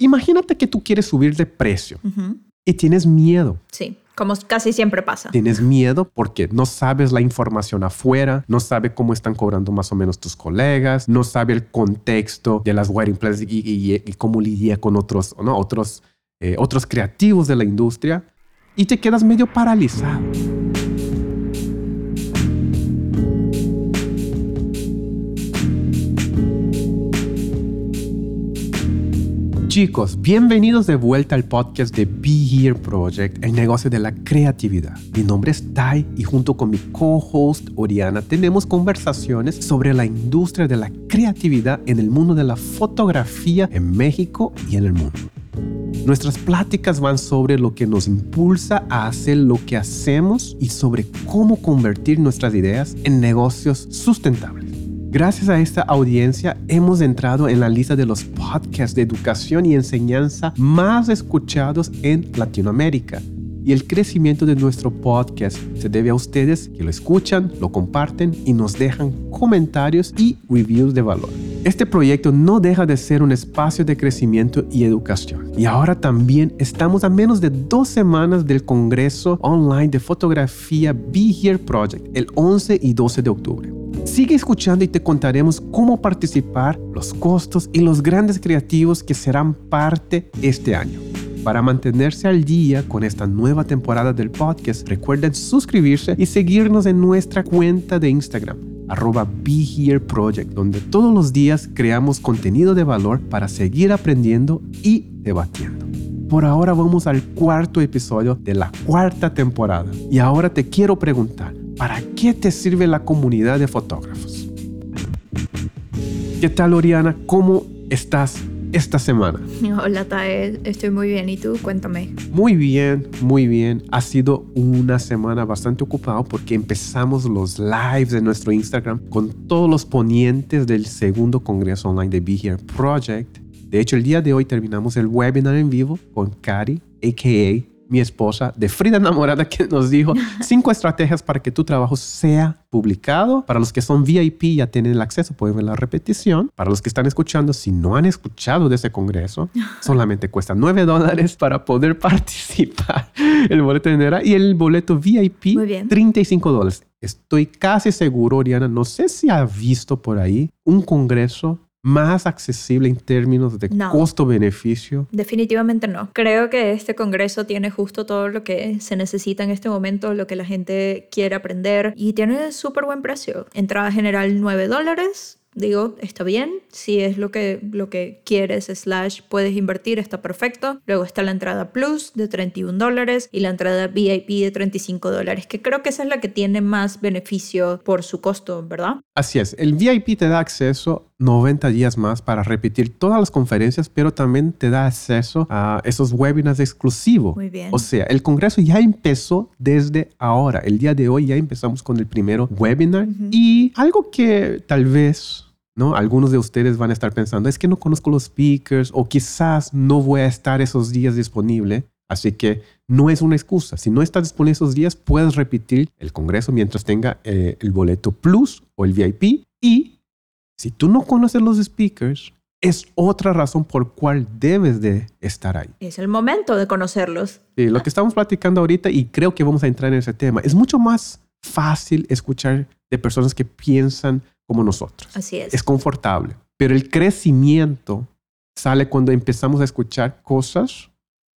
Imagínate que tú quieres subir de precio y tienes miedo. Sí, como casi siempre pasa. Tienes miedo porque no sabes la información afuera, no sabes cómo están cobrando más o menos tus colegas, no sabes el contexto de las wedding y, y- y cómo lidia con otros, ¿no? otros, eh, otros creativos de la industria y te quedas medio paralizado. Chicos, bienvenidos de vuelta al podcast de Be Here Project, el negocio de la creatividad. Mi nombre es Tai y junto con mi co-host Oriana tenemos conversaciones sobre la industria de la creatividad en el mundo de la fotografía en México y en el mundo. Nuestras pláticas van sobre lo que nos impulsa a hacer lo que hacemos y sobre cómo convertir nuestras ideas en negocios sustentables. Gracias a esta audiencia hemos entrado en la lista de los podcasts de educación y enseñanza más escuchados en Latinoamérica. Y el crecimiento de nuestro podcast se debe a ustedes que lo escuchan, lo comparten y nos dejan comentarios y reviews de valor. Este proyecto no deja de ser un espacio de crecimiento y educación. Y ahora también estamos a menos de dos semanas del Congreso Online de Fotografía Be Here Project, el 11 y 12 de octubre. Sigue escuchando y te contaremos cómo participar, los costos y los grandes creativos que serán parte este año. Para mantenerse al día con esta nueva temporada del podcast, recuerden suscribirse y seguirnos en nuestra cuenta de Instagram, arroba Be donde todos los días creamos contenido de valor para seguir aprendiendo y debatiendo. Por ahora vamos al cuarto episodio de la cuarta temporada. Y ahora te quiero preguntar, ¿para qué te sirve la comunidad de fotógrafos? ¿Qué tal, Oriana? ¿Cómo estás esta semana? Hola, Tae. Estoy muy bien. ¿Y tú? Cuéntame. Muy bien, muy bien. Ha sido una semana bastante ocupada porque empezamos los lives de nuestro Instagram con todos los ponientes del segundo Congreso Online de Be Here Project. De hecho, el día de hoy terminamos el webinar en vivo con Cari, a.k.a. mi esposa de Frida Enamorada, que nos dijo cinco estrategias para que tu trabajo sea publicado. Para los que son VIP ya tienen el acceso, pueden ver la repetición. Para los que están escuchando, si no han escuchado de ese congreso, solamente cuesta 9 dólares para poder participar. El boleto de enero y el boleto VIP, Muy bien. 35 dólares. Estoy casi seguro, Oriana, no sé si ha visto por ahí un congreso más accesible en términos de No. costo-beneficio. Definitivamente no. Creo que este congreso tiene justo todo lo que se necesita en este momento, lo que la gente quiere aprender y tiene súper buen precio. Entrada general 9 dólares. Digo, está bien, si es lo que, lo que quieres, slash, puedes invertir, está perfecto. Luego está la entrada Plus de 31 dólares y la entrada VIP de 35 dólares, que creo que esa es la que tiene más beneficio por su costo, ¿verdad? Así es, el VIP te da acceso 90 días más para repetir todas las conferencias, pero también te da acceso a esos webinars exclusivos. Muy bien. O sea, el Congreso ya empezó desde ahora. El día de hoy ya empezamos con el primero webinar y algo que tal vez... ¿No? Algunos de ustedes van a estar pensando, es que no conozco los speakers o quizás no voy a estar esos días disponible. Así que no es una excusa. Si no estás disponible esos días, puedes repetir el congreso mientras tenga eh, el boleto Plus o el VIP. Y si tú no conoces los speakers, es otra razón por cual debes de estar ahí. Es el momento de conocerlos. Sí, lo que estamos platicando ahorita, y creo que vamos a entrar en ese tema, es mucho más fácil escuchar de personas que piensan como nosotros. Así es. Es confortable. Pero el crecimiento sale cuando empezamos a escuchar cosas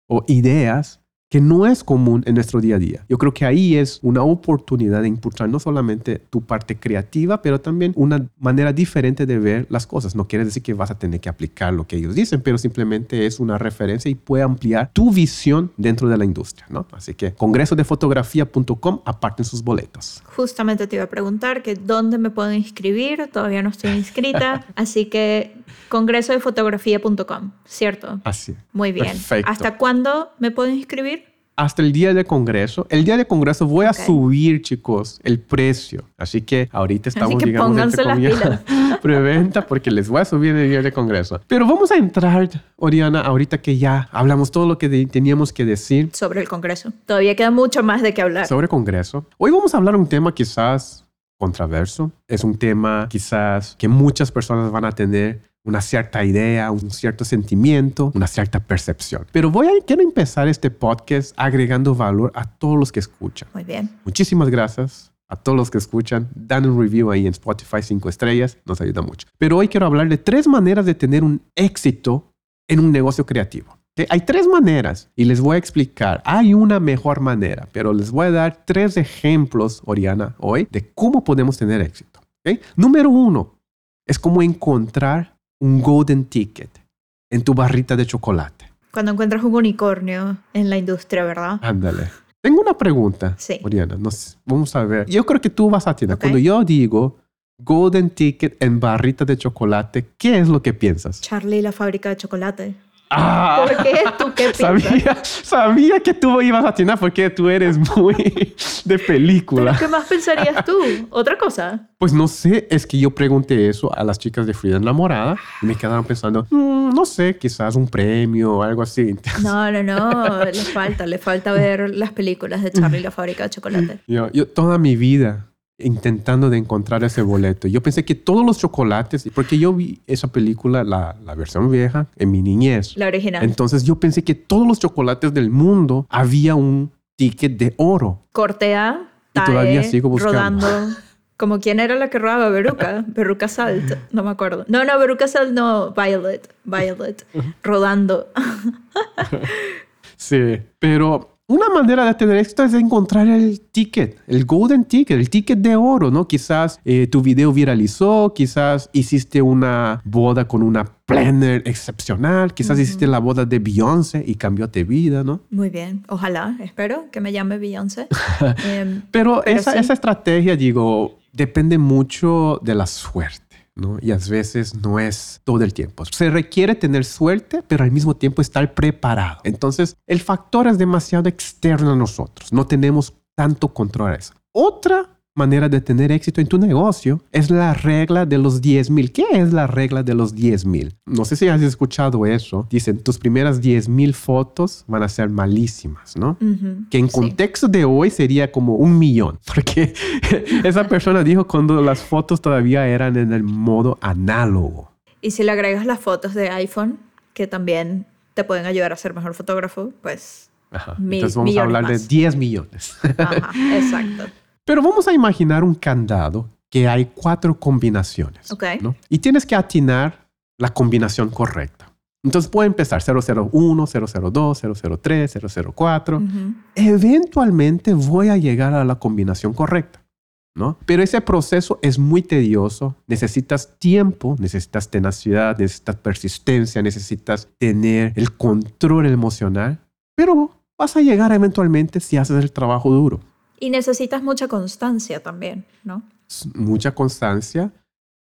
o ideas que no es común en nuestro día a día. Yo creo que ahí es una oportunidad de impulsar no solamente tu parte creativa, pero también una manera diferente de ver las cosas. No quiere decir que vas a tener que aplicar lo que ellos dicen, pero simplemente es una referencia y puede ampliar tu visión dentro de la industria, ¿no? Así que congresodefotografía.com aparten sus boletos. Justamente te iba a preguntar que dónde me puedo inscribir, todavía no estoy inscrita, así que congresodefotografía.com, ¿cierto? Así. Muy bien. Perfecto. ¿Hasta cuándo me puedo inscribir? Hasta el día de Congreso. El día de Congreso voy a Ok. subir, chicos, el precio. Así que ahorita estamos, que digamos, pónganse entre las comillas, preventa porque les voy a subir el día de Congreso. Pero vamos a entrar, Oriana, ahorita que ya hablamos todo lo que teníamos que decir Sobre el Congreso. Todavía queda mucho más de qué hablar. sobre Congreso. Hoy vamos a hablar un tema quizás controverso. Es un tema quizás que muchas personas van a tener una cierta idea, un cierto sentimiento, una cierta percepción. Pero voy a, quiero empezar este podcast agregando valor a todos los que escuchan. Muy bien. Muchísimas gracias a todos los que escuchan. Dan un review ahí en Spotify 5 estrellas, nos ayuda mucho. Pero hoy quiero hablar de tres maneras de tener un éxito en un negocio creativo. Hay tres maneras y les voy a explicar. Hay una mejor manera, pero les voy a dar tres ejemplos, Oriana, hoy de cómo podemos tener éxito. Número uno es como encontrar un golden ticket en tu barrita de chocolate. Cuando encuentras un unicornio en la industria, ¿verdad? Ándale. Tengo una pregunta, Sí. Oriana. Nos, vamos a ver. Yo creo que tú vas a tener. Ok. Cuando yo digo golden ticket en barrita de chocolate, ¿qué es lo que piensas? Charlie la fábrica de chocolate. Ah, ¿Por qué? ¿Tú qué piensas? sabía, sabía que tú ibas a atinar porque tú eres muy de ¿Pero película. qué más pensarías tú? ¿Otra cosa? Pues no sé, es que yo pregunté eso a las chicas de Frida Enamorada y me quedaron pensando, "Mm, no sé, quizás un premio o algo así. No, no, no. Le falta, le falta ver las películas de Charlie y la fábrica de chocolate. Yo, yo toda mi vida intentando de encontrar ese boleto. Yo pensé que todos los chocolates, porque yo vi esa película, la, la versión vieja, en mi niñez. La original. Entonces yo pensé que todos los chocolates del mundo había un ticket de oro. Corte A, Y todavía Tae, sigo buscando. rodando. Como quién era la que rodaba Beruca, Beruca Salt, no me acuerdo. No, no, Beruca Salt no, Violet, Violet, rodando. Sí, pero una manera de tener éxito es encontrar el ticket, el golden ticket, el ticket de oro, ¿no? Quizás eh, tu video viralizó, quizás hiciste una boda con una planner excepcional, quizás hiciste la boda de Beyoncé y cambió de vida, ¿no? Muy bien, ojalá, espero que me llame Beyoncé. Em, Pero, Pero esa, sí. esa estrategia, digo, depende mucho de la suerte. ¿No? Y a veces no es todo el tiempo. Se requiere tener suerte, pero al mismo tiempo estar preparado. Entonces, el factor es demasiado externo a nosotros. No tenemos tanto control a eso. Otra manera de tener éxito en tu negocio es la regla de los 10 mil. ¿Qué es la regla de los 10 mil? No sé si has escuchado eso. Dicen, tus primeras 10 mil fotos van a ser malísimas, ¿no? que en sí. contexto de hoy sería como un millón, porque esa persona dijo cuando las fotos todavía eran en el modo análogo. Y si le agregas las fotos de iPhone, que también te pueden ayudar a ser mejor fotógrafo, pues, Ajá. Mil- Entonces vamos a hablar de más. 10 millones. ajá, exacto. Pero vamos a imaginar un candado que hay cuatro combinaciones. ¿no? Y tienes que atinar la combinación correcta. Entonces puede empezar 001, 002, 003, 004. Ujú. eventualmente voy a llegar a la combinación correcta, ¿no? Pero ese proceso es muy tedioso, necesitas tiempo, necesitas tenacidad, necesitas persistencia, necesitas tener el control emocional, pero vas a llegar eventualmente si haces el trabajo duro. Y necesitas mucha constancia también, ¿no? Mucha constancia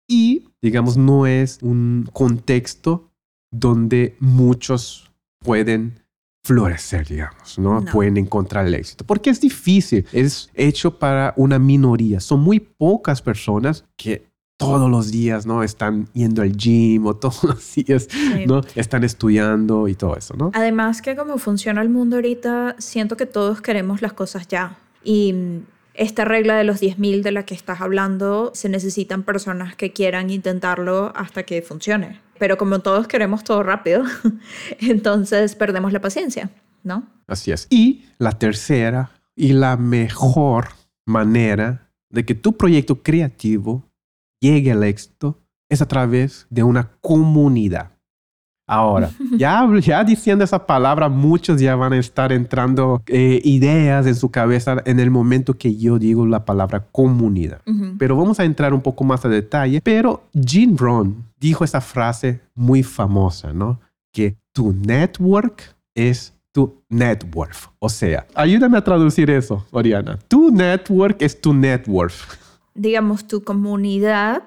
y, digamos, no es un contexto donde muchos pueden florecer, digamos, ¿no? No. Pueden encontrar el éxito. Porque es difícil, es hecho para una minoría. Son muy pocas personas que todos los días, ¿no? Están yendo al gym o todos los días, Sí. ¿no? Están estudiando y todo eso, ¿no? Además que como funciona el mundo ahorita, siento que todos queremos las cosas ya. Y esta regla de los 10.000 de la que estás hablando, se necesitan personas que quieran intentarlo hasta que funcione. Pero como todos queremos todo rápido, entonces perdemos la paciencia, ¿no? Así es. Y la tercera y la mejor manera de que tu proyecto creativo llegue al éxito es a través de una comunidad. Ahora, ya, ya diciendo esa palabra, muchos ya van a estar entrando eh, ideas en su cabeza en el momento que yo digo la palabra comunidad. Ujú. Pero vamos a entrar un poco más a detalle. Pero Gene Brown dijo esa frase muy famosa, ¿no? Que tu network es tu net worth. O sea, ayúdame a traducir eso, Oriana. Tu network es tu net worth. Digamos, tu comunidad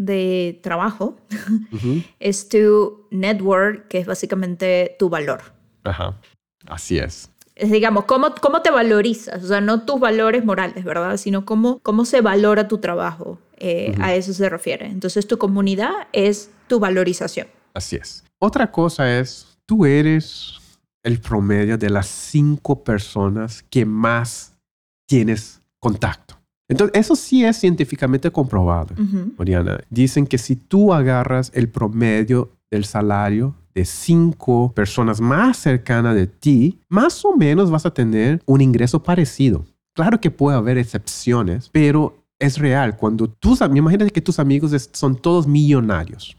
de trabajo es tu network, que es básicamente tu valor. Ajá. Así es. Es, digamos, ¿cómo, cómo te valorizas? O sea, no tus valores morales, ¿verdad? Sino cómo, cómo se valora tu trabajo. Eh, A eso se refiere. Entonces, tu comunidad es tu valorización. Así es. Otra cosa es, tú eres el promedio de las cinco personas que más tienes contacto. Entonces, eso sí es científicamente comprobado, Oriana. Dicen que si tú agarras el promedio del salario de cinco personas más cercanas de ti, más o menos vas a tener un ingreso parecido. Claro que puede haber excepciones, pero es real. Cuando tus, imagínate que tus amigos son todos millonarios.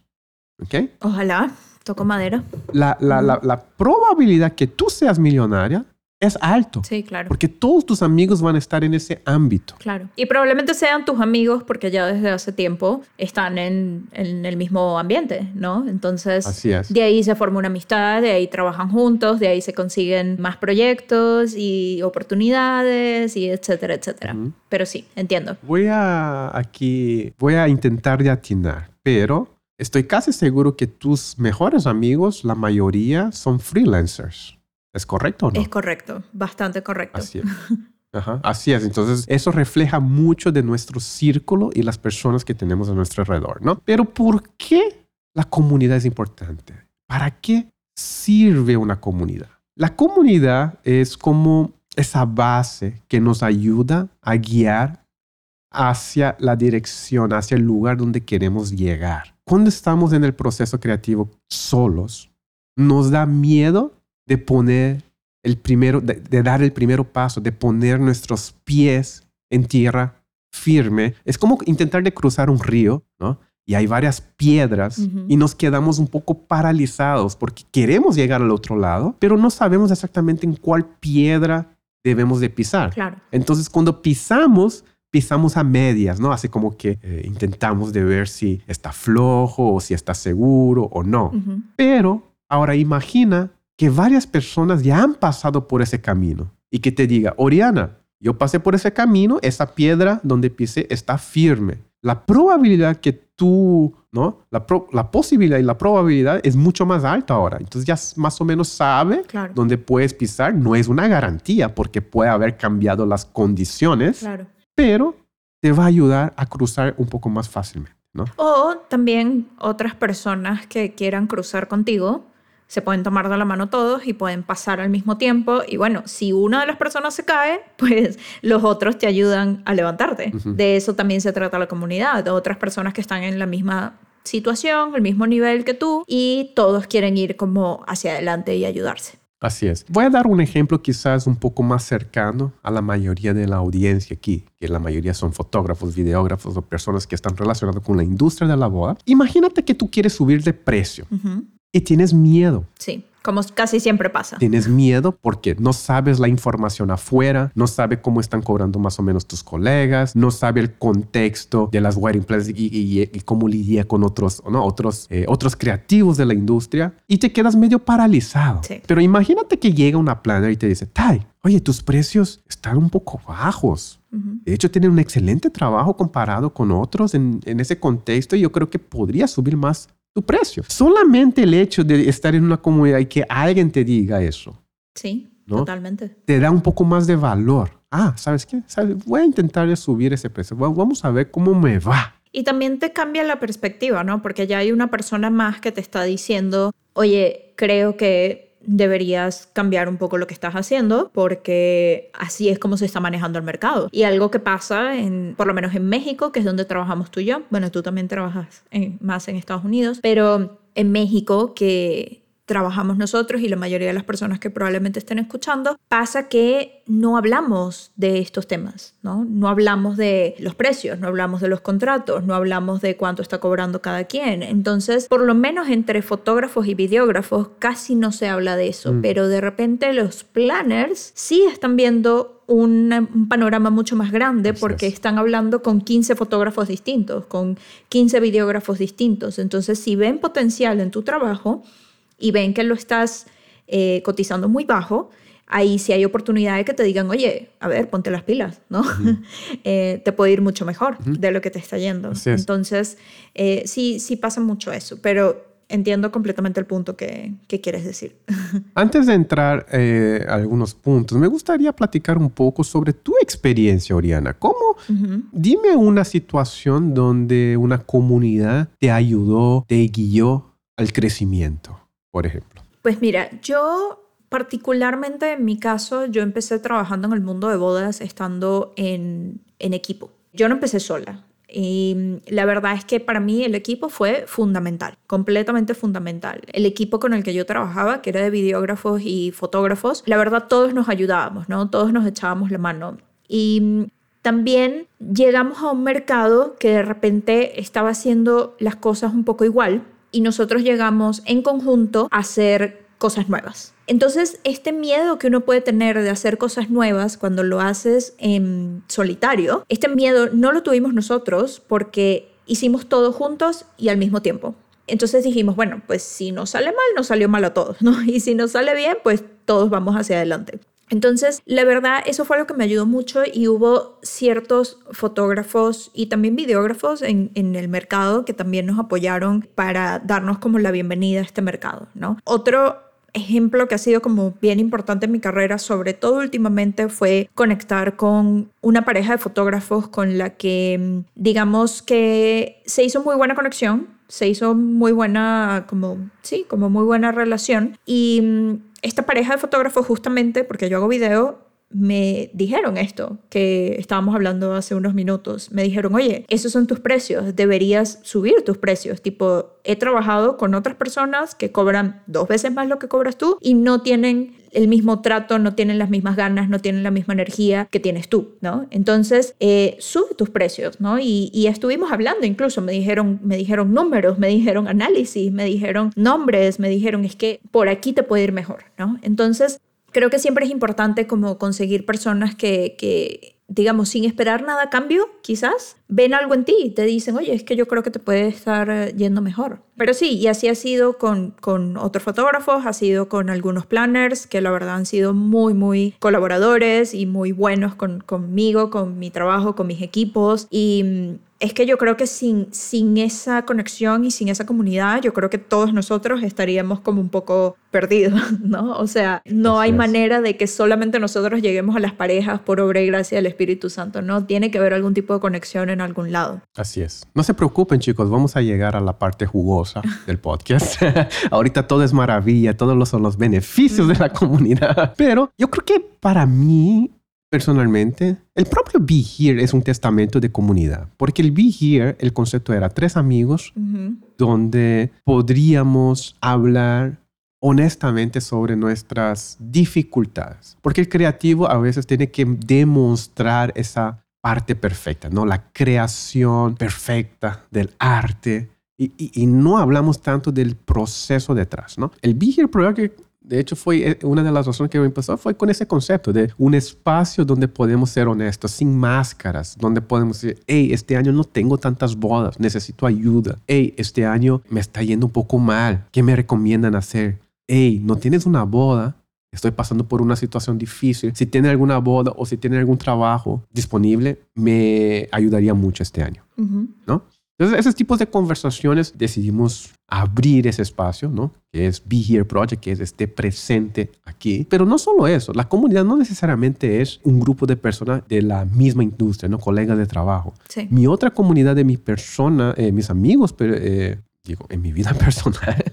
¿Ok? Ojalá, toco madera. La, la, la, la probabilidad que tú seas millonaria es alto. Sí, claro. Porque todos tus amigos van a estar en ese ámbito. Claro. Y probablemente sean tus amigos porque ya desde hace tiempo están en, en, el mismo ambiente, ¿no? Entonces, Así es. de ahí se forma una amistad, de ahí trabajan juntos, de ahí se consiguen más proyectos y oportunidades y etcétera, etcétera. Pero sí, entiendo. Voy a aquí, voy a intentar de atinar, pero estoy casi seguro que tus mejores amigos, la mayoría, son freelancers. ¿Es correcto o no? Es correcto, bastante correcto. Así es. Ajá, así es. Entonces, eso refleja mucho de nuestro círculo y las personas que tenemos a nuestro alrededor, ¿no? Pero ¿por qué la comunidad es importante? ¿Para qué sirve una comunidad? La comunidad es como esa base que nos ayuda a guiar hacia la dirección, hacia el lugar donde queremos llegar. Cuando estamos en el proceso creativo solos, nos da miedo de poner el primero, de, dar el primero paso, de poner nuestros pies en tierra firme. Es como intentar de cruzar un río, ¿no? Y hay varias piedras y nos quedamos un poco paralizados porque queremos llegar al otro lado, pero no sabemos exactamente en cuál piedra debemos de pisar. Claro. Entonces, cuando pisamos, pisamos a medias, ¿no? Así como que eh, intentamos de ver si está flojo o si está seguro o no. Pero ahora imagina que varias personas ya han pasado por ese camino y que te diga, Oriana, yo pasé por ese camino, esa piedra donde pisé está firme. La probabilidad que tú, ¿no? La, la posibilidad y la probabilidad es mucho más alta ahora. Entonces ya más o menos sabe dónde puedes pisar. No es una garantía porque puede haber cambiado las condiciones, claro. pero te va a ayudar a cruzar un poco más fácilmente, ¿no? O también otras personas que quieran cruzar contigo se pueden tomar de la mano todos y pueden pasar al mismo tiempo. Y bueno, si una de las personas se cae, pues los otros te ayudan a levantarte. De eso también se trata la comunidad, de otras personas que están en la misma situación, el mismo nivel que tú, y todos quieren ir como hacia adelante y ayudarse. Así es. Voy a dar un ejemplo quizás un poco más cercano a la mayoría de la audiencia aquí, que la mayoría son fotógrafos, videógrafos o personas que están relacionadas con la industria de la boda. Imagínate que tú quieres subir de precio y tienes miedo. Sí, como casi siempre pasa. Tienes miedo porque no sabes la información afuera, no sabes cómo están cobrando más o menos tus colegas, no sabes el contexto de las wedding plans y, cómo lidia con otros, ¿no? otros, eh, otros creativos de la industria y te quedas medio paralizado. Sí. Pero imagínate que llega una planner y te dice, Tai, oye, tus precios están un poco bajos. De hecho, tienen un excelente trabajo comparado con otros en, en, ese contexto y yo creo que podría subir más tu precio. Solamente el hecho de estar en una comunidad y que alguien te diga eso. Sí, totalmente. Te da un poco más de valor. Ah, ¿sabes qué? Voy a intentar subir ese precio. Vamos a ver cómo me va. Y también te cambia la perspectiva, ¿no? Porque ya hay una persona más que te está diciendo, oye, creo que deberías cambiar un poco lo que estás haciendo porque así es como se está manejando el mercado. Y algo que pasa, en, por lo menos en México, que es donde trabajamos tú y yo, bueno, tú también trabajas más en Estados Unidos, pero en México que trabajamos nosotros y la mayoría de las personas que probablemente estén escuchando, pasa que no hablamos de estos temas, ¿no? No hablamos de los precios, no hablamos de los contratos, no hablamos de cuánto está cobrando cada quien. Entonces, por lo menos entre fotógrafos y videógrafos casi no se habla de eso, mm. pero de repente los planners sí están viendo un, panorama mucho más grande porque están hablando con 15 fotógrafos distintos, con 15 videógrafos distintos. Entonces, si ven potencial en tu trabajo, y ven que lo estás eh, cotizando muy bajo, ahí sí hay oportunidad de que te digan, oye, a ver, ponte las pilas, ¿no? Eh, te puede ir mucho mejor de lo que te está yendo. Entonces, eh, sí, sí pasa mucho eso, pero entiendo completamente el punto que, quieres decir. Antes de entrar a algunos puntos, me gustaría platicar un poco sobre tu experiencia, Oriana. ¿Cómo? Dime una situación donde una comunidad te ayudó, te guió al crecimiento por ejemplo? Pues mira, yo particularmente en mi caso, yo empecé trabajando en el mundo de bodas estando en, en equipo. Yo no empecé sola. Y la verdad es que para mí el equipo fue fundamental, completamente fundamental. El equipo con el que yo trabajaba, que era de videógrafos y fotógrafos, la verdad todos nos ayudábamos, ¿no? Todos nos echábamos la mano. Y también llegamos a un mercado que de repente estaba haciendo las cosas un poco igual y nosotros llegamos en conjunto a hacer cosas nuevas. Entonces, este miedo que uno puede tener de hacer cosas nuevas cuando lo haces en solitario, este miedo no lo tuvimos nosotros porque hicimos todo juntos y al mismo tiempo. Entonces dijimos, bueno, pues si nos sale mal, nos salió mal a todos, ¿no? Y si nos sale bien, pues todos vamos hacia adelante. Entonces, la verdad, eso fue lo que me ayudó mucho y hubo ciertos fotógrafos y también videógrafos en, en, el mercado que también nos apoyaron para darnos como la bienvenida a este mercado, ¿no? Otro ejemplo que ha sido como bien importante en mi carrera, sobre todo últimamente, fue conectar con una pareja de fotógrafos con la que, digamos que se hizo muy buena conexión, se hizo muy buena, como, sí, como muy buena relación. Y mm, esta pareja de fotógrafos, justamente porque yo hago video, me dijeron esto que estábamos hablando hace unos minutos. Me dijeron, oye, esos son tus precios, deberías subir tus precios. Tipo, he trabajado con otras personas que cobran dos veces más lo que cobras tú y no tienen el mismo trato, no tienen las mismas ganas, no tienen la misma energía que tienes tú, ¿no? Entonces, eh, sube tus precios, ¿no? Y, y, estuvimos hablando, incluso me dijeron, me dijeron números, me dijeron análisis, me dijeron nombres, me dijeron, es que por aquí te puede ir mejor, ¿no? Entonces, creo que siempre es importante como conseguir personas que, que, digamos, sin esperar nada a cambio, quizás, ven algo en ti y te dicen, oye, es que yo creo que te puede estar eh, yendo mejor. Pero sí, y así ha sido con, con otros fotógrafos, ha sido con algunos planners que la verdad han sido muy, muy colaboradores y muy buenos con, conmigo, con mi trabajo, con mis equipos. Y mm, es que yo creo que sin, sin esa conexión y sin esa comunidad, yo creo que todos nosotros estaríamos como un poco perdidos, ¿no? O sea, no hay manera de que solamente nosotros lleguemos a las parejas por obra y gracia del Espíritu Santo, ¿no? Tiene que haber algún tipo de conexión en algún lado. Así es. No se preocupen, chicos, vamos a llegar a la parte jugosa del podcast. Ahorita todo es maravilla, todos son los beneficios de la comunidad, pero yo creo que para mí Personalmente, el propio Be Here es un testamento de comunidad, porque el Be Here, el concepto era tres amigos donde podríamos hablar honestamente sobre nuestras dificultades, porque el creativo a veces tiene que demostrar esa parte perfecta, ¿no? La creación perfecta del arte. Y, no hablamos tanto del proceso detrás, ¿no? El Be Here que de hecho, fue eh, una de las razones que me empezó fue con ese concepto de un espacio donde podemos ser honestos, sin máscaras, donde podemos decir, hey, este año no tengo tantas bodas, necesito ayuda. Hey, este año me está yendo un poco mal, ¿qué me recomiendan hacer? Hey, no tienes una boda, estoy pasando por una situación difícil. Si tiene alguna boda o si tiene algún trabajo disponible, me ayudaría mucho este año, ¿no? Entonces, esos tipos de conversaciones decidimos abrir ese espacio, ¿no? Que es Be Here Project, que es esté presente aquí. Pero no solo eso, la comunidad no necesariamente es un grupo de personas de la misma industria, ¿no? Colegas de trabajo. Sí. Mi otra comunidad de mi persona, eh, mis amigos, pero, eh, digo, en mi vida personal,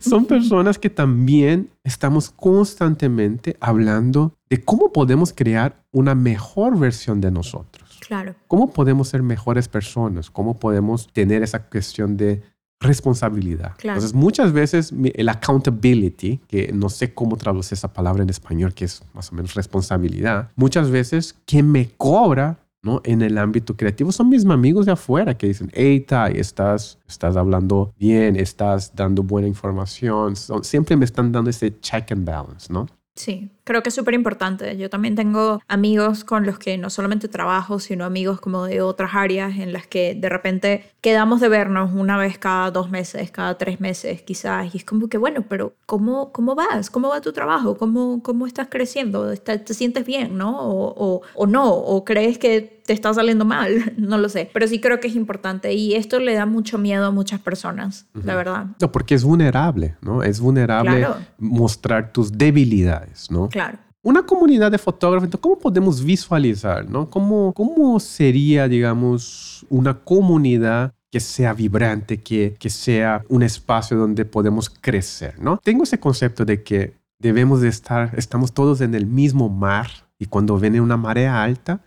son personas que también estamos constantemente hablando de cómo podemos crear una mejor versión de nosotros. Claro. ¿Cómo podemos ser mejores personas? ¿Cómo podemos tener esa cuestión de responsabilidad? Claro. Entonces, muchas veces el accountability, que no sé cómo traducir esa palabra en español, que es más o menos responsabilidad, muchas veces quien me cobra ¿no? En el ámbito creativo son mis amigos de afuera que dicen, hey, Tai, estás, estás hablando bien, estás dando buena información. siempre me están dando ese check and balance, ¿no? Sí, creo que es súper importante. Yo también tengo amigos con los que no solamente trabajo, sino amigos como de otras áreas en las que de repente quedamos de vernos una vez cada dos meses, cada tres meses quizás. Y es como que, bueno, pero ¿cómo, cómo vas? ¿Cómo va tu trabajo? ¿Cómo, cómo estás creciendo? ¿Te sientes bien, no? O, o, o no, o crees que te está saliendo mal, no lo sé, pero sí creo que es importante y esto le da mucho miedo a muchas personas, la verdad. No, porque es vulnerable, ¿no? Es vulnerable mostrar tus debilidades, ¿no? Claro. Una comunidad de fotógrafos, ¿cómo podemos visualizar, ¿no? ¿Cómo, cómo sería, digamos, una comunidad que sea vibrante, que, que sea un espacio donde podemos crecer, ¿no? Tengo ese concepto de que debemos de estar, estamos todos en el mismo mar y cuando viene una marea alta,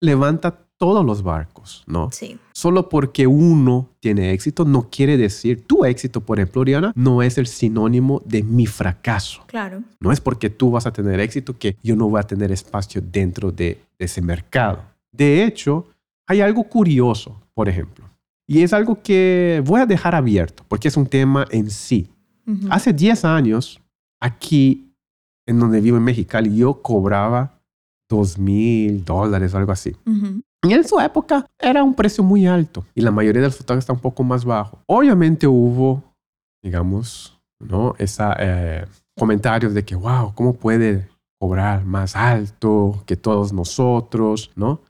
levanta todos los barcos, ¿no? Sí. Solo porque uno tiene éxito no quiere decir tu éxito, por ejemplo, Oriana, no es el sinónimo de mi fracaso. Claro. No es porque tú vas a tener éxito que yo no voy a tener espacio dentro de ese mercado. De hecho, hay algo curioso, por ejemplo, y es algo que voy a dejar abierto porque es un tema en sí. Hace 10 años, aquí en donde vivo en Mexicali, yo cobraba 2 mil dólares o algo así. Ujú. Y en su época era un precio muy alto y la mayoría de los fotógrafos está un poco más bajo. Obviamente hubo, digamos, ¿no? Esa, eh, comentarios de que, wow, ¿cómo puede cobrar más alto que todos nosotros, ¿no?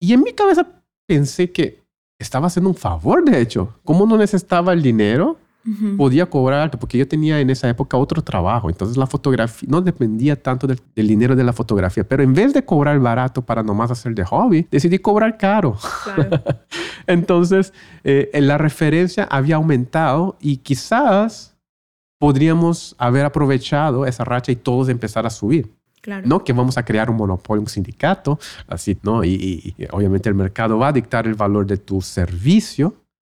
Y en mi cabeza pensé que estaba haciendo un favor, de hecho. Como no necesitaba el dinero, Ujú. podía cobrar alto, porque yo tenía en esa época otro trabajo, entonces la fotografía no dependía tanto del, del dinero de la fotografía, pero en vez de cobrar barato para nomás hacer de hobby, decidí cobrar caro. Claro. Entonces, eh, la referencia había aumentado y quizás podríamos haber aprovechado esa racha y todos empezar a subir. Claro. No que vamos a crear un monopolio, un sindicato, así, ¿no? Y, y- y obviamente el mercado va a dictar el valor de tu servicio,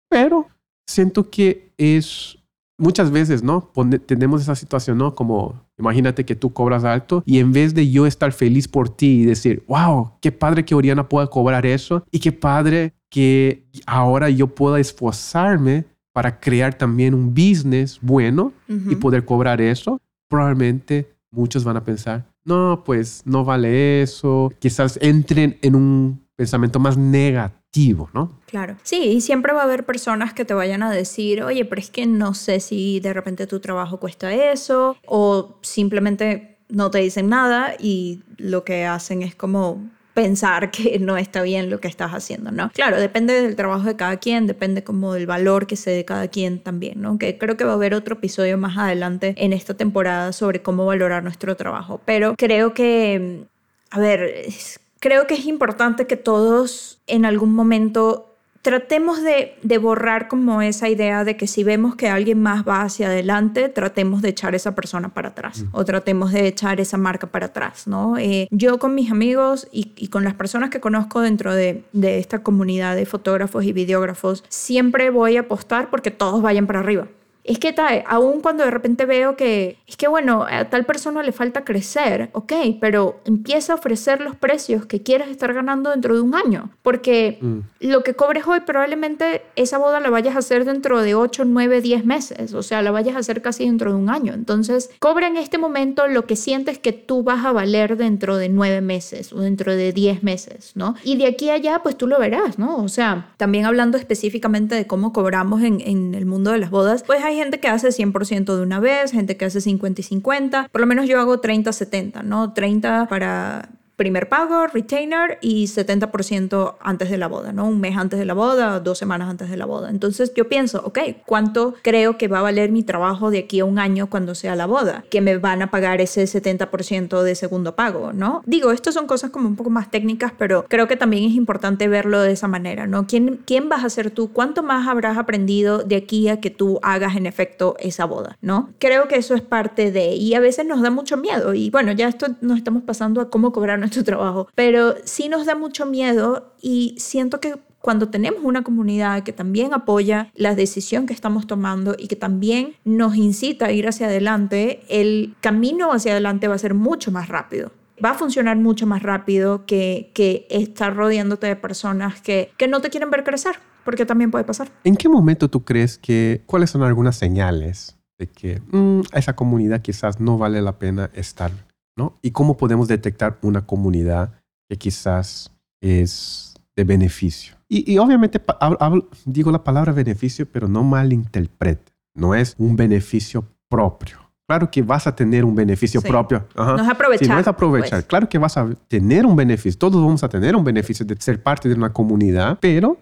pero siento que es muchas veces, ¿no? Pone- tenemos esa situación, ¿no? Como imagínate que tú cobras alto y en vez de yo estar feliz por ti y decir, wow, qué padre que Oriana pueda cobrar eso y qué padre que ahora yo pueda esforzarme para crear también un business bueno y poder cobrar eso, probablemente muchos van a pensar, no, pues no vale eso, quizás entren en un pensamiento más negativo, ¿no? Claro. Sí, y siempre va a haber personas que te vayan a decir, oye, pero es que no sé si de repente tu trabajo cuesta eso, o simplemente no te dicen nada y lo que hacen es como pensar que no está bien lo que estás haciendo, ¿no? Claro, depende del trabajo de cada quien, depende como del valor que se dé cada quien también, ¿no? Que creo que va a haber otro episodio más adelante en esta temporada sobre cómo valorar nuestro trabajo, pero creo que, a ver, es- creo que es importante que todos en algún momento tratemos de, de borrar como esa idea de que si vemos que alguien más va hacia adelante, tratemos de echar esa persona para atrás o tratemos de echar esa marca para atrás, ¿no? Eh, yo con mis amigos y, y con las personas que conozco dentro de, de esta comunidad de fotógrafos y videógrafos, siempre voy a apostar porque todos vayan para arriba. Es que tal, aún cuando de repente veo que es que bueno, a tal persona le falta crecer, ok, pero empieza a ofrecer los precios que quieres estar ganando dentro de un año, porque Mm. lo que cobres hoy probablemente esa boda la vayas a hacer dentro de 8, 9, 10 meses, o sea, la vayas a hacer casi dentro de un año. Entonces, cobra en este momento lo que sientes que tú vas a valer dentro de 9 meses o dentro de 10 meses, ¿no? Y de aquí a allá, pues tú lo verás, ¿no? O sea, también hablando específicamente de cómo cobramos en, en el mundo de las bodas, pues hay gente que hace 100% de una vez, gente que hace 50 y 50, por lo menos yo hago 30-70, ¿no? 30 para primer pago, retainer y 70% antes de la boda, ¿no? Un mes antes de la boda, dos semanas antes de la boda. Entonces yo pienso, ok, ¿cuánto creo que va a valer mi trabajo de aquí a un año cuando sea la boda? Que me van a pagar ese 70% de segundo pago, ¿no? Digo, esto son cosas como un poco más técnicas, pero creo que también es importante verlo de esa manera, ¿no? ¿Quién, quién vas a ser tú? ¿Cuánto más habrás aprendido de aquí a que tú hagas en efecto esa boda, ¿no? Creo que eso es parte de, y a veces nos da mucho miedo, y bueno, ya esto nos estamos pasando a cómo cobrar nuestro trabajo, pero sí nos da mucho miedo y siento que cuando tenemos una comunidad que también apoya la decisión que estamos tomando y que también nos incita a ir hacia adelante, el camino hacia adelante va a ser mucho más rápido. Va a funcionar mucho más rápido que, que estar rodeándote de personas que, que no te quieren ver crecer, porque también puede pasar. ¿En qué momento tú crees que, cuáles son algunas señales de que mm, esa comunidad quizás no vale la pena estar, ¿no? Y cómo podemos detectar una comunidad que quizás es de beneficio. Y, y obviamente pa- hablo- hablo- digo la palabra beneficio, pero no malinterprete. No es un beneficio propio. Claro que vas a tener un beneficio Sí. propio. Ajá. No es aprovechar. Sí, no es aprovechar. pues. Claro que vas a tener un beneficio. Todos vamos a tener un beneficio de ser parte de una comunidad, pero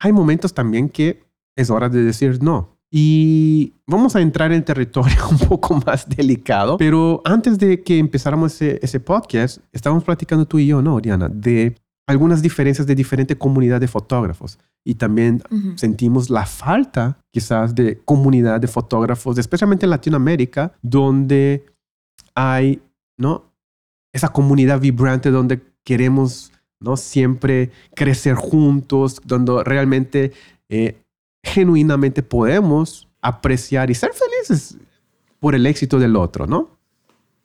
hay momentos también que es hora de decir no. Y vamos a entrar en territorio un poco más delicado, pero antes de que empezáramos ese, ese podcast, estábamos platicando tú y yo, ¿no, Oriana? De algunas diferencias de diferente comunidad de fotógrafos. Y también sentimos la falta quizás de comunidad de fotógrafos, especialmente en Latinoamérica, donde hay, ¿no? Esa comunidad vibrante donde queremos, ¿no? Siempre crecer juntos, donde realmente, eh, genuinamente podemos apreciar y ser felices por el éxito del otro, ¿no?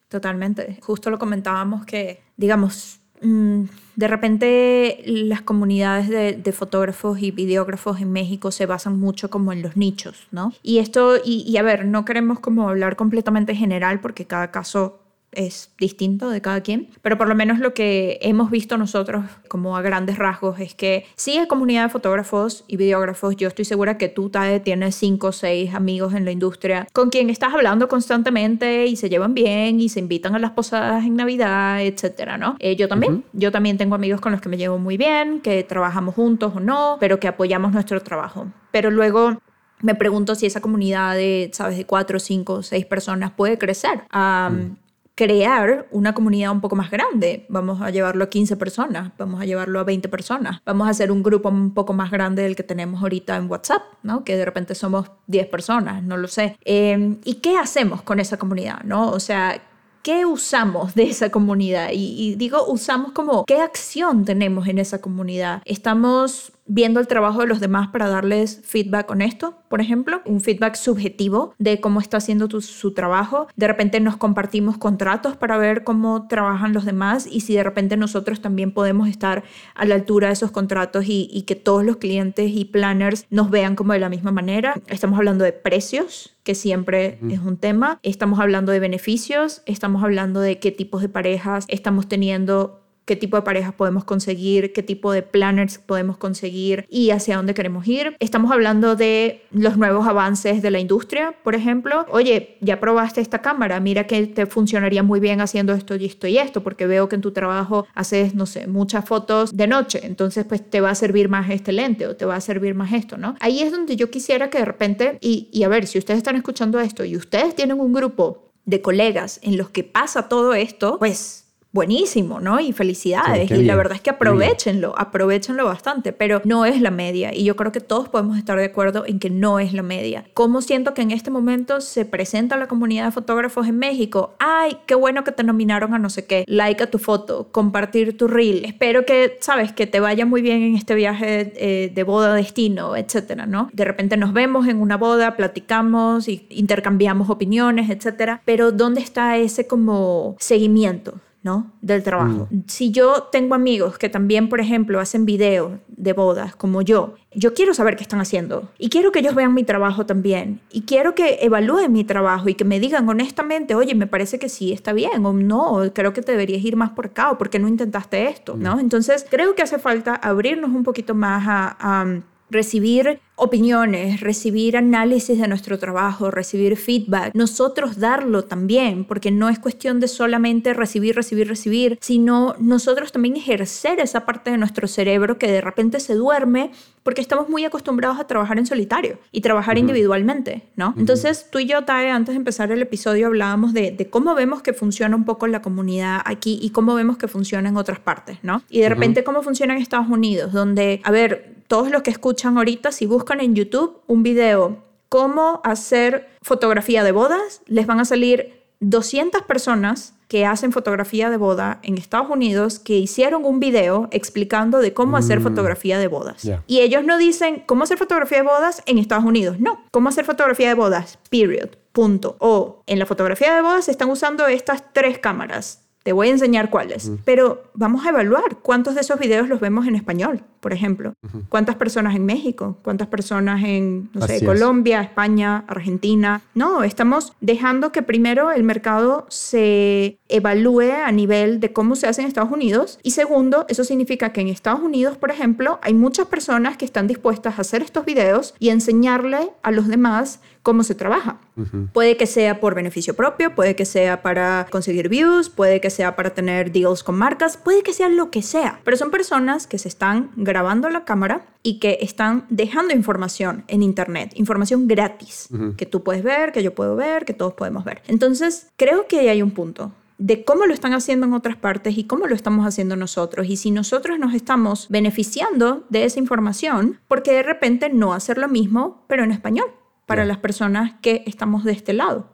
Totalmente. Justo lo comentábamos que, digamos, mm, de repente las comunidades de, fotógrafos y videógrafos en México se basan mucho como en los nichos, ¿no? Y esto, y, y a ver, no queremos como hablar completamente general porque cada caso es distinto de cada quien, pero por lo menos lo que hemos visto nosotros como a grandes rasgos es que sí hay comunidad de fotógrafos y videógrafos, yo estoy segura que tú, Tae, tienes cinco o seis amigos en la industria con quien estás hablando constantemente y se llevan bien y se invitan a las posadas en Navidad, etcétera, ¿no? Eh, yo también, yo también tengo amigos con los que me llevo muy bien, que trabajamos juntos o no, pero que apoyamos nuestro trabajo. Pero luego me pregunto si esa comunidad de, sabes, de cuatro, cinco, seis personas puede crecer. Mm crear una comunidad un poco más grande. Vamos a llevarlo a 15 personas, vamos a llevarlo a 20 personas, vamos a hacer un grupo un poco más grande del que tenemos ahorita en WhatsApp, ¿no? que de repente somos 10 personas, no lo sé. Em, ¿Y qué hacemos con esa comunidad? ¿no? O sea, ¿qué usamos de esa comunidad? Y, y, digo, usamos como, ¿qué acción tenemos en esa comunidad? ¿Estamos viendo el trabajo de los demás para darles feedback honesto, por ejemplo, un feedback subjetivo de cómo está haciendo su trabajo. De repente nos compartimos contratos para ver cómo trabajan los demás y si de repente nosotros también podemos estar a la altura de esos contratos y, que todos los clientes y planners nos vean como de la misma manera. Estamos hablando de precios, que siempre es un tema. Estamos hablando de beneficios, estamos hablando de qué tipos de parejas estamos teniendo qué tipo de parejas podemos conseguir, qué tipo de planners podemos conseguir y hacia dónde queremos ir. Estamos hablando de los nuevos avances de la industria, por ejemplo. Oye, ya probaste esta cámara, mira que te funcionaría muy bien haciendo esto y esto y esto, porque veo que en tu trabajo haces, no sé, muchas fotos de noche, entonces pues te va a servir más este lente o te va a servir más esto, ¿no? Ahí es donde yo quisiera que de repente, y, y a ver, si ustedes están escuchando esto y ustedes tienen un grupo de colegas en los que pasa todo esto, pues buenísimo, ¿no? Y felicidades. y la verdad es que aprovechenlo, aprovechenlo bastante, pero no es la media. Y yo creo que todos podemos estar de acuerdo en que no es la media. ¿Cómo siento que en este momento se presenta la comunidad de fotógrafos en México? Ay, qué bueno que te nominaron a no sé qué. Like a tu foto, compartir tu reel. Espero que, sabes, que te vaya muy bien en este viaje eh, de boda, destino, etcétera, ¿no? De repente nos vemos en una boda, platicamos y intercambiamos opiniones, etcétera. Pero ¿dónde está ese como seguimiento? ¿No? Del trabajo. Mm. Si yo tengo amigos que también, por ejemplo, hacen videos de bodas como yo, yo quiero saber qué están haciendo y quiero que ellos vean mi trabajo también y quiero que evalúen mi trabajo y que me digan honestamente, oye, me parece que sí está bien o no, creo que te deberías ir más por acá o porque no intentaste esto, ¿no? Mm. Entonces, creo que hace falta abrirnos un poquito más a recibir opiniones, recibir análisis de nuestro trabajo, recibir feedback, nosotros darlo también, porque no es cuestión de solamente recibir, recibir, recibir, sino nosotros también ejercer esa parte de nuestro cerebro que de repente se duerme porque estamos muy acostumbrados a trabajar en solitario y trabajar individualmente, ¿no? Entonces, tú y yo, Tae, antes de empezar el episodio hablábamos de, de, cómo vemos que funciona un poco la comunidad aquí y cómo vemos que funciona en otras partes, ¿no? Y de repente cómo funciona en Estados Unidos, donde, a ver, todos los que escuchan ahorita, si buscan en YouTube un video cómo hacer fotografía de bodas, les van a salir 200 personas que hacen fotografía de boda en Estados Unidos que hicieron un video explicando de cómo hacer mm. fotografía de bodas. Y ellos no dicen cómo hacer fotografía de bodas en Estados Unidos, no, cómo hacer fotografía de bodas, period, punto. O en la fotografía de bodas se están usando estas tres cámaras, te voy a enseñar cuáles. Pero vamos a evaluar cuántos de esos videos los vemos en español, por ejemplo. ¿Cuántas personas en México? ¿Cuántas personas en, no sé, Colombia, España, Argentina? No, estamos dejando que primero el mercado se evalúe a nivel de cómo se hace en Estados Unidos. Y segundo, eso significa que en Estados Unidos, por ejemplo, hay muchas personas que están dispuestas a hacer estos videos y enseñarle a los demás cómo se trabaja. Puede que sea por beneficio propio, puede que sea para conseguir views, puede que sea para tener deals con marcas, puede que sea lo que sea, pero son personas que se están grabando la cámara y que están dejando información en internet, información gratis, que tú puedes ver, que yo puedo ver, que todos podemos ver. Entonces, creo que hay un punto de cómo lo están haciendo en otras partes y cómo lo estamos haciendo nosotros. Y si nosotros nos estamos beneficiando de esa información, ¿por qué de repente no hacer lo mismo, pero en español? Para las personas que estamos de este lado.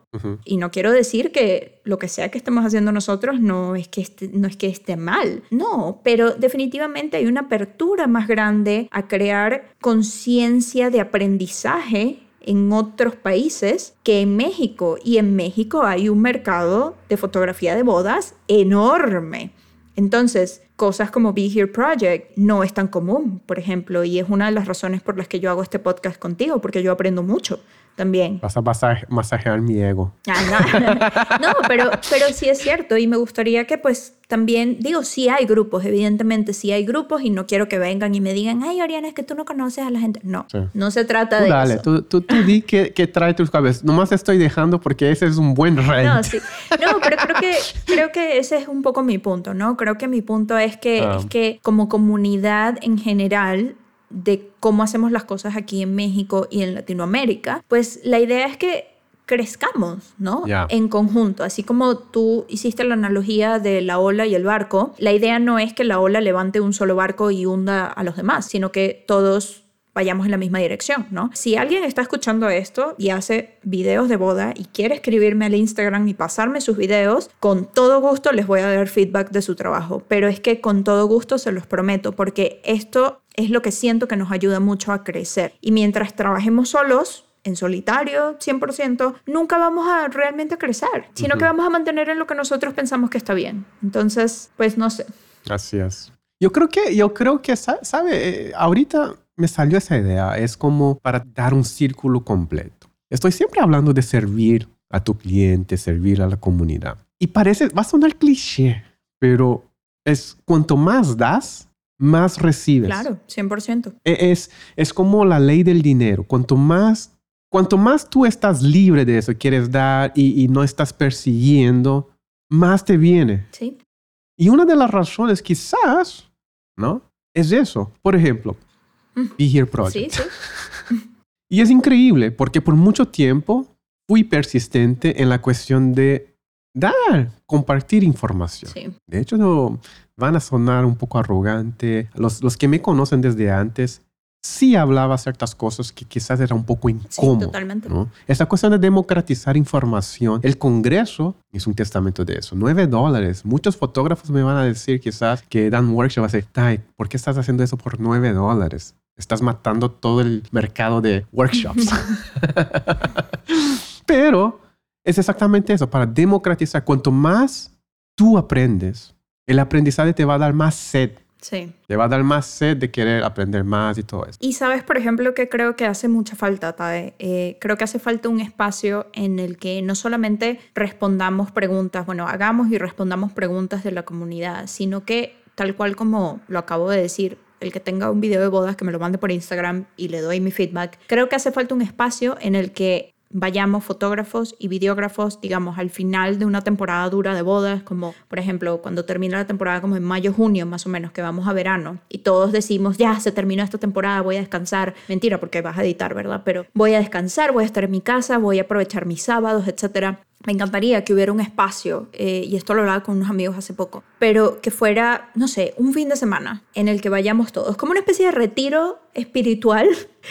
Y no quiero decir que lo que sea que estemos haciendo nosotros no es que esté, no es que esté mal, no, pero definitivamente hay una apertura más grande a crear conciencia de aprendizaje en otros países que en México. Y en México hay un mercado de fotografía de bodas enorme. Entonces, cosas como Be Here Project no es tan común, por ejemplo, y es una de las razones por las que yo hago este podcast contigo, porque yo aprendo mucho también. Vas a masajear mi ego. Ah, no. pero, pero sí es cierto y me gustaría que pues también, digo, sí hay grupos, evidentemente sí hay grupos y no quiero que vengan y me digan, ay, Oriana, es que tú no conoces a la gente. No, no se trata de dale, eso. Tú, tú, tú di que, que, trae tus cabezas. Nomás estoy dejando porque ese es un buen rey. No, sí. No, pero creo que, creo que ese es un poco mi punto, ¿no? Creo que mi punto es que, ah. es que como comunidad en general de cómo hacemos las cosas aquí en México y en Latinoamérica, pues la idea es que crezcamos, ¿no? En conjunto. Así como tú hiciste la analogía de la ola y el barco, la idea no es que la ola levante un solo barco y hunda a los demás, sino que todos vayamos en la misma dirección, ¿no? Si alguien está escuchando esto y hace videos de boda y quiere escribirme al Instagram y pasarme sus videos, con todo gusto les voy a dar feedback de su trabajo, pero es que con todo gusto se los prometo, porque esto es lo que siento que nos ayuda mucho a crecer. Y mientras trabajemos solos, en solitario, 100%, nunca vamos a realmente crecer, sino que vamos a mantener en lo que nosotros pensamos que está bien. Entonces, pues no sé. Gracias. Yo creo que, yo creo que, sabe, eh, ahorita me salió esa idea. Es como para dar un círculo completo. Estoy siempre hablando de servir a tu cliente, servir a la comunidad. Y parece, va a sonar cliché, pero es cuanto más das, más recibes. Claro, 100%. E, es, es como la ley del dinero. Cuanto más, cuanto más tú estás libre de eso, quieres dar y, y no estás persiguiendo, más te viene. Sí. Y una de las razones quizás, ¿no? Es eso. Por ejemplo, Be Here Project. Sí, sí. y es increíble porque por mucho tiempo fui persistente en la cuestión de dar, compartir información. Sí. De hecho, no, van a sonar un poco arrogante. Los, los que me conocen desde antes, sí hablaba ciertas cosas que quizás era un poco incómodo. Sí, totalmente. ¿no? Esa cuestión de democratizar información, el Congreso es un testamento de eso. Nueve dólares. Muchos fotógrafos me van a decir quizás que dan workshop, a decir, ¿por qué estás haciendo eso por nueve dólares? Estás matando todo el mercado de workshops. Pero es exactamente eso, para democratizar. Cuanto más tú aprendes, el aprendizaje te va a dar más sed. Sí. Te va a dar más sed de querer aprender más y todo eso. Y sabes, por ejemplo, que creo que hace mucha falta, Tae. Eh, creo que hace falta un espacio en el que no solamente respondamos preguntas, bueno, hagamos y respondamos preguntas de la comunidad, sino que, tal cual como lo acabo de decir, el que tenga un video de bodas que me lo mande por Instagram y le doy mi feedback. Creo que hace falta un espacio en el que vayamos fotógrafos y videógrafos, digamos, al final de una temporada dura de bodas, como por ejemplo cuando termina la temporada como en mayo, junio más o menos, que vamos a verano y todos decimos, ya se terminó esta temporada, voy a descansar. Mentira, porque vas a editar, ¿verdad? Pero voy a descansar, voy a estar en mi casa, voy a aprovechar mis sábados, etcétera. Me encantaría que hubiera un espacio, eh, y esto lo hablaba con unos amigos hace poco, pero que fuera, no sé, un fin de semana en el que vayamos todos, como una especie de retiro espiritual,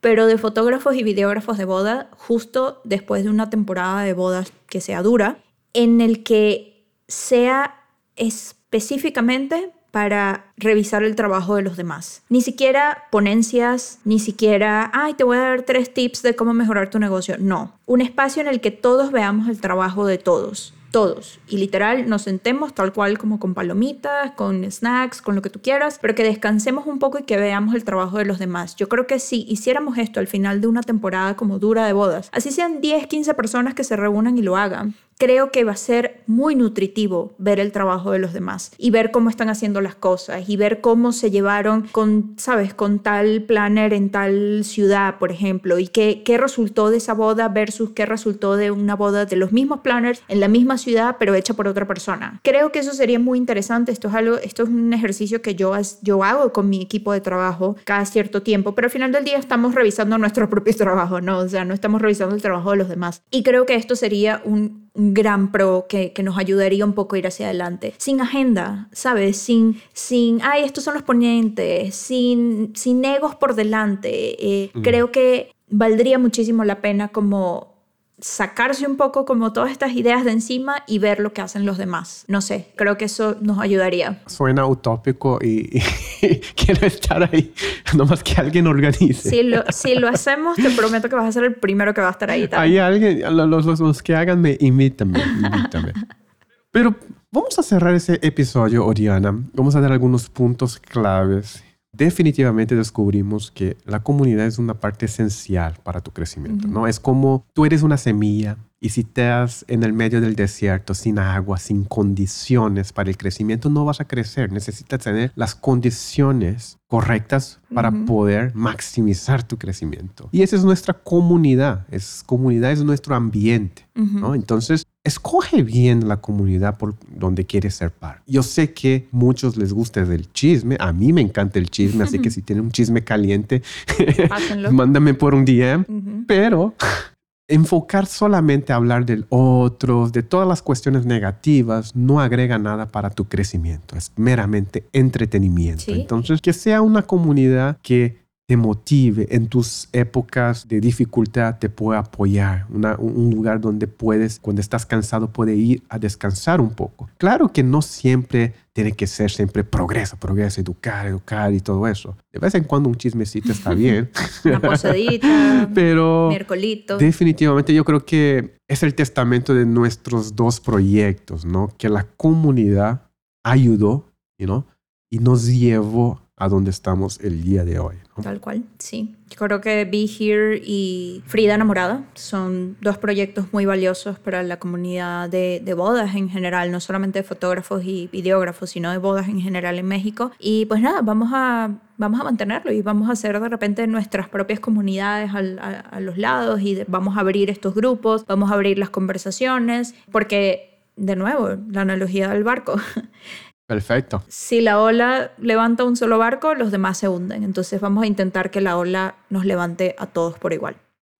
pero de fotógrafos y videógrafos de boda, justo después de una temporada de bodas que sea dura, en el que sea específicamente para revisar el trabajo de los demás. Ni siquiera ponencias, ni siquiera, ay, te voy a dar tres tips de cómo mejorar tu negocio. No, un espacio en el que todos veamos el trabajo de todos todos. Y literal nos sentemos tal cual como con palomitas, con snacks, con lo que tú quieras, pero que descansemos un poco y que veamos el trabajo de los demás. Yo creo que si hiciéramos esto al final de una temporada como dura de bodas, así sean 10, 15 personas que se reúnan y lo hagan, creo que va a ser muy nutritivo ver el trabajo de los demás y ver cómo están haciendo las cosas y ver cómo se llevaron con, sabes, con tal planner en tal ciudad, por ejemplo, y qué, qué resultó de esa boda versus qué resultó de una boda de los mismos planners en la misma ciudad, pero hecha por otra persona. Creo que eso sería muy interesante. Esto es algo, esto es un ejercicio que yo, yo hago con mi equipo de trabajo cada cierto tiempo, pero al final del día estamos revisando nuestro propio trabajo, ¿no? O sea, no estamos revisando el trabajo de los demás. Y creo que esto sería un gran pro que, que, nos ayudaría un poco a ir hacia adelante. Sin agenda, ¿sabes? Sin, sin ay, estos son los ponentes, sin, sin egos por delante. Eh, creo que valdría muchísimo la pena como sacarse un poco como todas estas ideas de encima y ver lo que hacen los demás. No sé, creo que eso nos ayudaría. Suena utópico y, quiero estar ahí, nomás que alguien organice. Si lo, si lo hacemos, te prometo que vas a ser el primero que va a estar ahí. Hay alguien, los, los, los que hagan, me invítame, invítame. Pero vamos a cerrar ese episodio, Oriana. Vamos a dar algunos puntos claves definitivamente descubrimos que la comunidad es una parte esencial para tu crecimiento, ¿no? Es como tú eres una semilla y si estás en el medio del desierto, sin agua, sin condiciones para el crecimiento, no vas a crecer. Necesitas tener las condiciones correctas para poder maximizar tu crecimiento. Y esa es nuestra comunidad. Es, comunidad es nuestro ambiente. ¿no? Entonces, escoge bien la comunidad por donde quieres ser parte. Yo sé que muchos les gusta el chisme. A mí me encanta el chisme, así que si tienen un chisme caliente, mándame por un DM. Pero enfocar solamente a hablar del otro, de todas las cuestiones negativas, no agrega nada para tu crecimiento. Es meramente entretenimiento. Entonces, que sea una comunidad que te motive en tus épocas de dificultad, te puede apoyar, un lugar donde puedes, cuando estás cansado, puede ir a descansar un poco. Claro que no siempre tiene que ser siempre progreso, progreso, educar, educar y todo eso. De vez en cuando un chismecito está bien. Una posadita, pero miércolito. definitivamente yo creo que es el testamento de nuestros dos proyectos, ¿no? Que la comunidad ayudó, you y nos llevó a donde estamos el día de hoy. Tal cual, sí. Yo creo que Be Here y Frida Enamorada son dos proyectos muy valiosos para la comunidad de, bodas en general, no solamente de fotógrafos y videógrafos, sino de bodas en general en México. Y pues nada, vamos a, vamos a mantenerlo y vamos a hacer de repente nuestras propias comunidades a los lados y vamos a abrir estos grupos, vamos a abrir las conversaciones, porque de nuevo, la analogía del barco. Perfecto. Si la ola levanta un solo barco, los demás se hunden. Entonces vamos a intentar que la ola nos levante a todos por igual.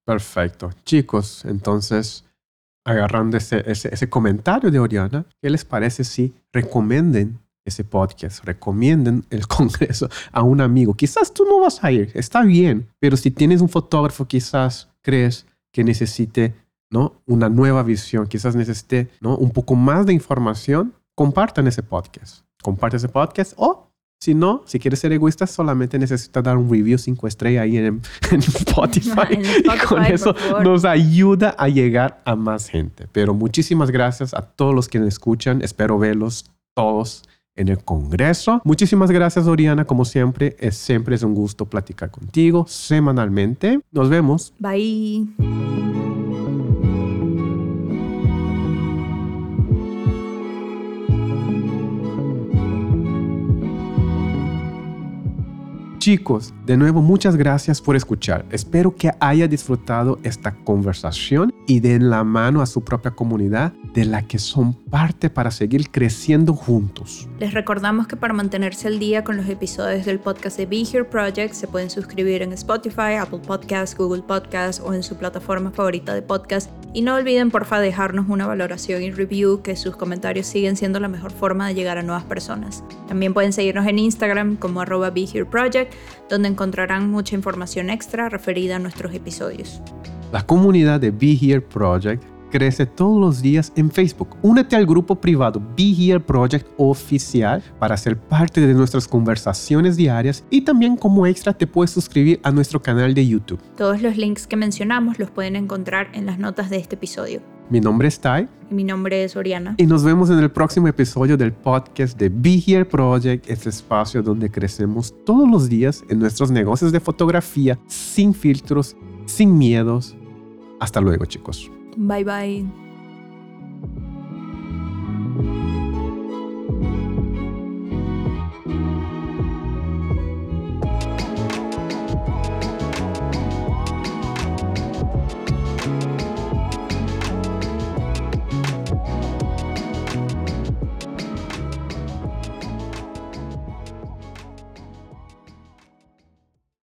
Perfecto. Chicos, entonces, agarrando ese, ese, comentario de Oriana, ¿qué les parece si recomienden ese podcast, recomienden el Congreso a un amigo? Quizás tú no vas a ir, está bien, pero si tienes un fotógrafo, quizás crees que necesite ¿no? una nueva visión, quizás necesite ¿no? un poco más de información, compartan ese podcast. Comparte ese podcast o si no, si quieres ser egoísta, solamente necesitas dar un review 5 estrellas ahí en, Spotify. y con eso nos ayuda a llegar a más gente. Pero muchísimas gracias a todos los que nos escuchan. Espero verlos todos en el Congreso. Muchísimas gracias, Oriana. Como siempre, es, siempre es un gusto platicar contigo semanalmente. Nos vemos. Bye. Chicos, de nuevo muchas gracias por escuchar. Espero que haya disfrutado esta conversación y den la mano a su propia comunidad de la que son parte para seguir creciendo juntos. Les recordamos que para mantenerse al día con los episodios del podcast de Be Here Project se pueden suscribir en Spotify, Apple Podcasts, Google Podcasts o en su plataforma favorita de podcast. Y no olviden porfa dejarnos una valoración y review que sus comentarios siguen siendo la mejor forma de llegar a nuevas personas. También pueden seguirnos en Instagram como arroba Project donde encontrarán mucha información extra referida a nuestros episodios. La comunidad de Be crece todos los días en Facebook. Únete al grupo privado Be Here Project oficial para ser parte de nuestras conversaciones diarias y también como extra te puedes suscribir a nuestro canal de YouTube. Todos los links que mencionamos los pueden encontrar en las notas de este episodio. Mi nombre es Tai. Y mi nombre es Oriana. Y nos vemos en el próximo episodio del podcast de Be Here Project, este espacio donde crecemos todos los días en nuestros negocios de fotografía, sin filtros, sin miedos. Hasta luego, chicos. Bye bye.